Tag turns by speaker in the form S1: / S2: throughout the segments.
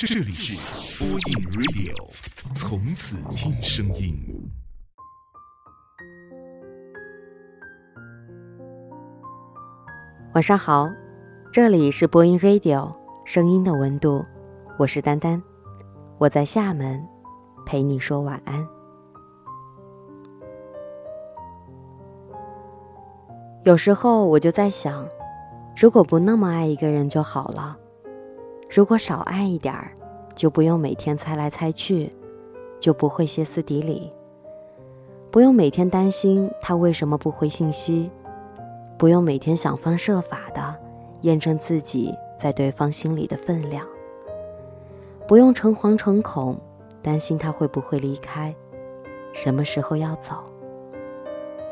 S1: 这里是播音 Radio，从此听声音。
S2: 晚上好，这里是播音 Radio，声音的温度，我是丹丹，我在厦门陪你说晚安。有时候我就在想，如果不那么爱一个人就好了。如果少爱一点儿，就不用每天猜来猜去，就不会歇斯底里，不用每天担心他为什么不回信息，不用每天想方设法的验证自己在对方心里的分量，不用诚惶诚恐担心他会不会离开，什么时候要走。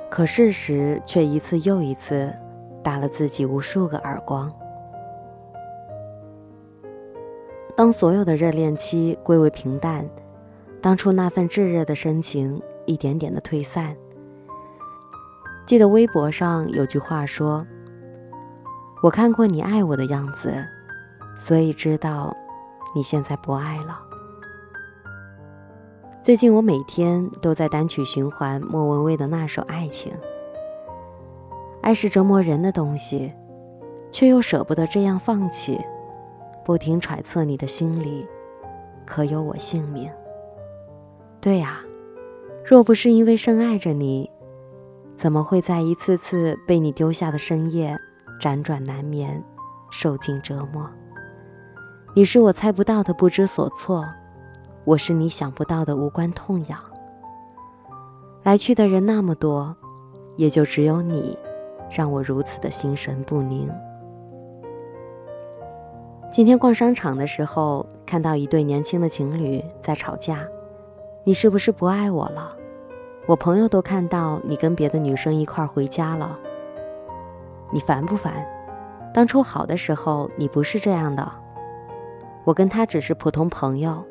S2: 可事实却一次又一次打了自己无数个耳光。当所有的热恋期归为平淡，当初那份炙热的深情一点点的退散。记得微博上有句话说：“我看过你爱我的样子，所以知道你现在不爱了。”最近我每天都在单曲循环莫文蔚的那首《爱情》。爱是折磨人的东西，却又舍不得这样放弃。不停揣测你的心里，可有我姓名？对呀，若不是因为深爱着你，怎么会在一次次被你丢下的深夜辗转难眠，受尽折磨？你是我猜不到的不知所措，我是你想不到的无关痛痒。来去的人那么多，也就只有你，让我如此的心神不宁。今天逛商场的时候，看到一对年轻的情侣在吵架。你是不是不爱我了？我朋友都看到你跟别的女生一块回家了。你烦不烦？当初好的时候你不是这样的。我跟他只是普通朋友，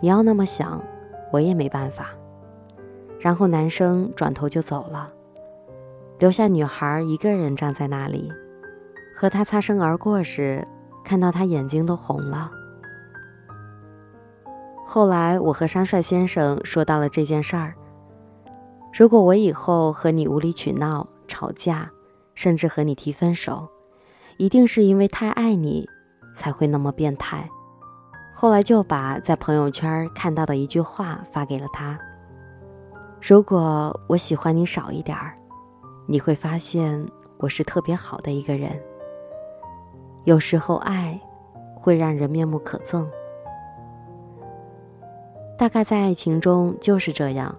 S2: 你要那么想，我也没办法。然后男生转头就走了，留下女孩一个人站在那里，和他擦身而过时。看到他眼睛都红了。后来我和山帅先生说到了这件事儿。如果我以后和你无理取闹、吵架，甚至和你提分手，一定是因为太爱你，才会那么变态。后来就把在朋友圈看到的一句话发给了他：如果我喜欢你少一点儿，你会发现我是特别好的一个人。有时候爱会让人面目可憎，大概在爱情中就是这样，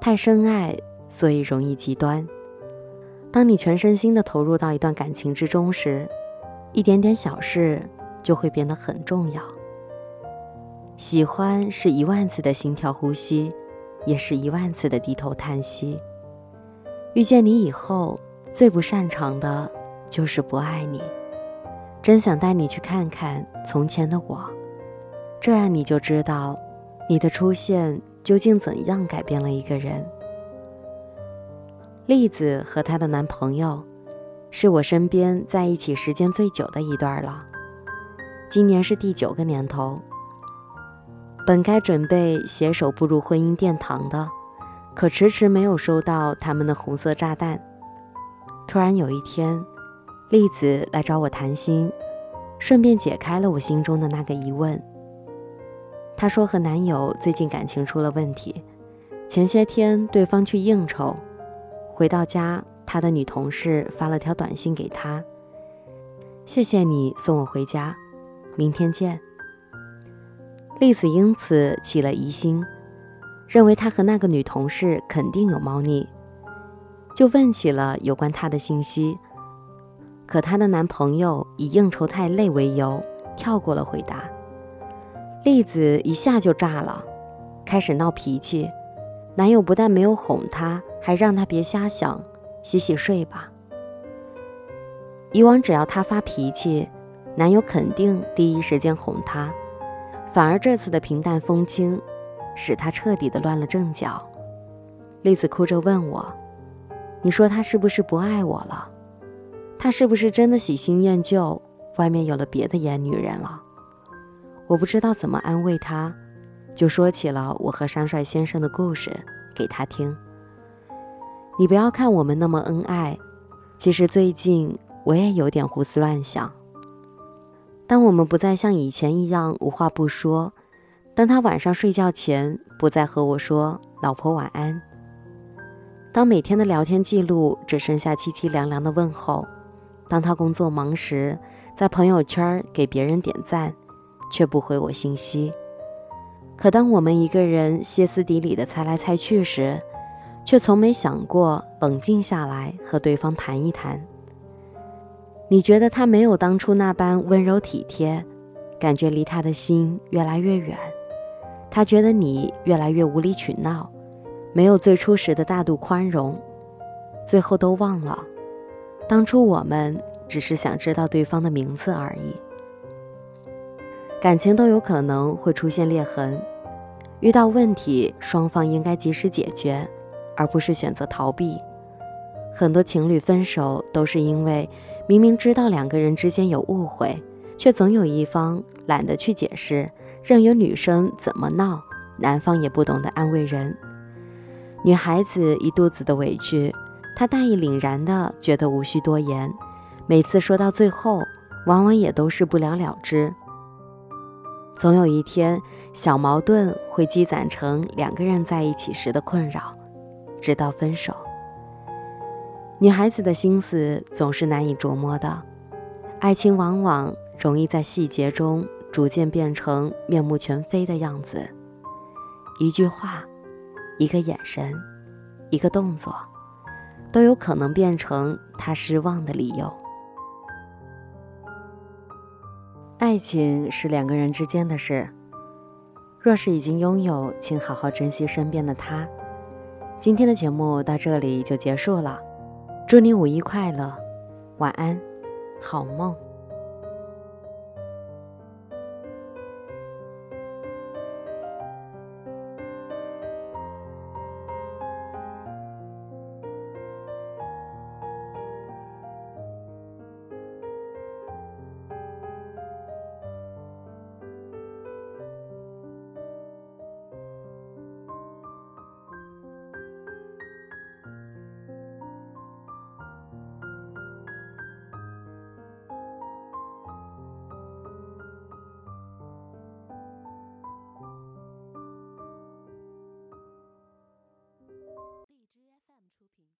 S2: 太深爱，所以容易极端。当你全身心的投入到一段感情之中时，一点点小事就会变得很重要。喜欢是一万次的心跳呼吸，也是一万次的低头叹息。遇见你以后，最不擅长的就是不爱你。真想带你去看看从前的我，这样你就知道，你的出现究竟怎样改变了一个人。栗子和她的男朋友，是我身边在一起时间最久的一对了，今年是第九个年头。本该准备携手步入婚姻殿堂的，可迟迟没有收到他们的红色炸弹。突然有一天。栗子来找我谈心，顺便解开了我心中的那个疑问。她说和男友最近感情出了问题，前些天对方去应酬，回到家，她的女同事发了条短信给她：“谢谢你送我回家，明天见。”栗子因此起了疑心，认为他和那个女同事肯定有猫腻，就问起了有关他的信息。可她的男朋友以应酬太累为由，跳过了回答。栗子一下就炸了，开始闹脾气。男友不但没有哄她，还让她别瞎想，洗洗睡吧。以往只要她发脾气，男友肯定第一时间哄她，反而这次的平淡风轻，使她彻底的乱了阵脚。栗子哭着问我：“你说他是不是不爱我了？”他是不是真的喜新厌旧，外面有了别的野女人了？我不知道怎么安慰他，就说起了我和山帅先生的故事给他听。你不要看我们那么恩爱，其实最近我也有点胡思乱想。当我们不再像以前一样无话不说，当他晚上睡觉前不再和我说“老婆晚安”，当每天的聊天记录只剩下凄凄凉凉的问候，当他工作忙时在朋友圈给别人点赞，却不回我信息，可当我们一个人歇斯底里的猜来猜去时，却从没想过冷静下来和对方谈一谈。你觉得他没有当初那般温柔体贴，感觉离他的心越来越远。他觉得你越来越无理取闹，没有最初时的大度宽容。最后都忘了，当初我们只是想知道对方的名字而已。感情都有可能会出现裂痕，遇到问题，双方应该及时解决，而不是选择逃避。很多情侣分手都是因为。明明知道两个人之间有误会，却总有一方懒得去解释，任由女生怎么闹，男方也不懂得安慰人。女孩子一肚子的委屈，他大义凛然的觉得无需多言，每次说到最后，往往也都是不了了之。总有一天，小矛盾会积攒成两个人在一起时的困扰，直到分手。女孩子的心思总是难以琢磨的，爱情往往容易在细节中逐渐变成面目全非的样子。一句话，一个眼神，一个动作，都有可能变成他失望的理由。爱情是两个人之间的事，若是已经拥有，请好好珍惜身边的他。今天的节目到这里就结束了。祝你五一快乐，晚安，好梦。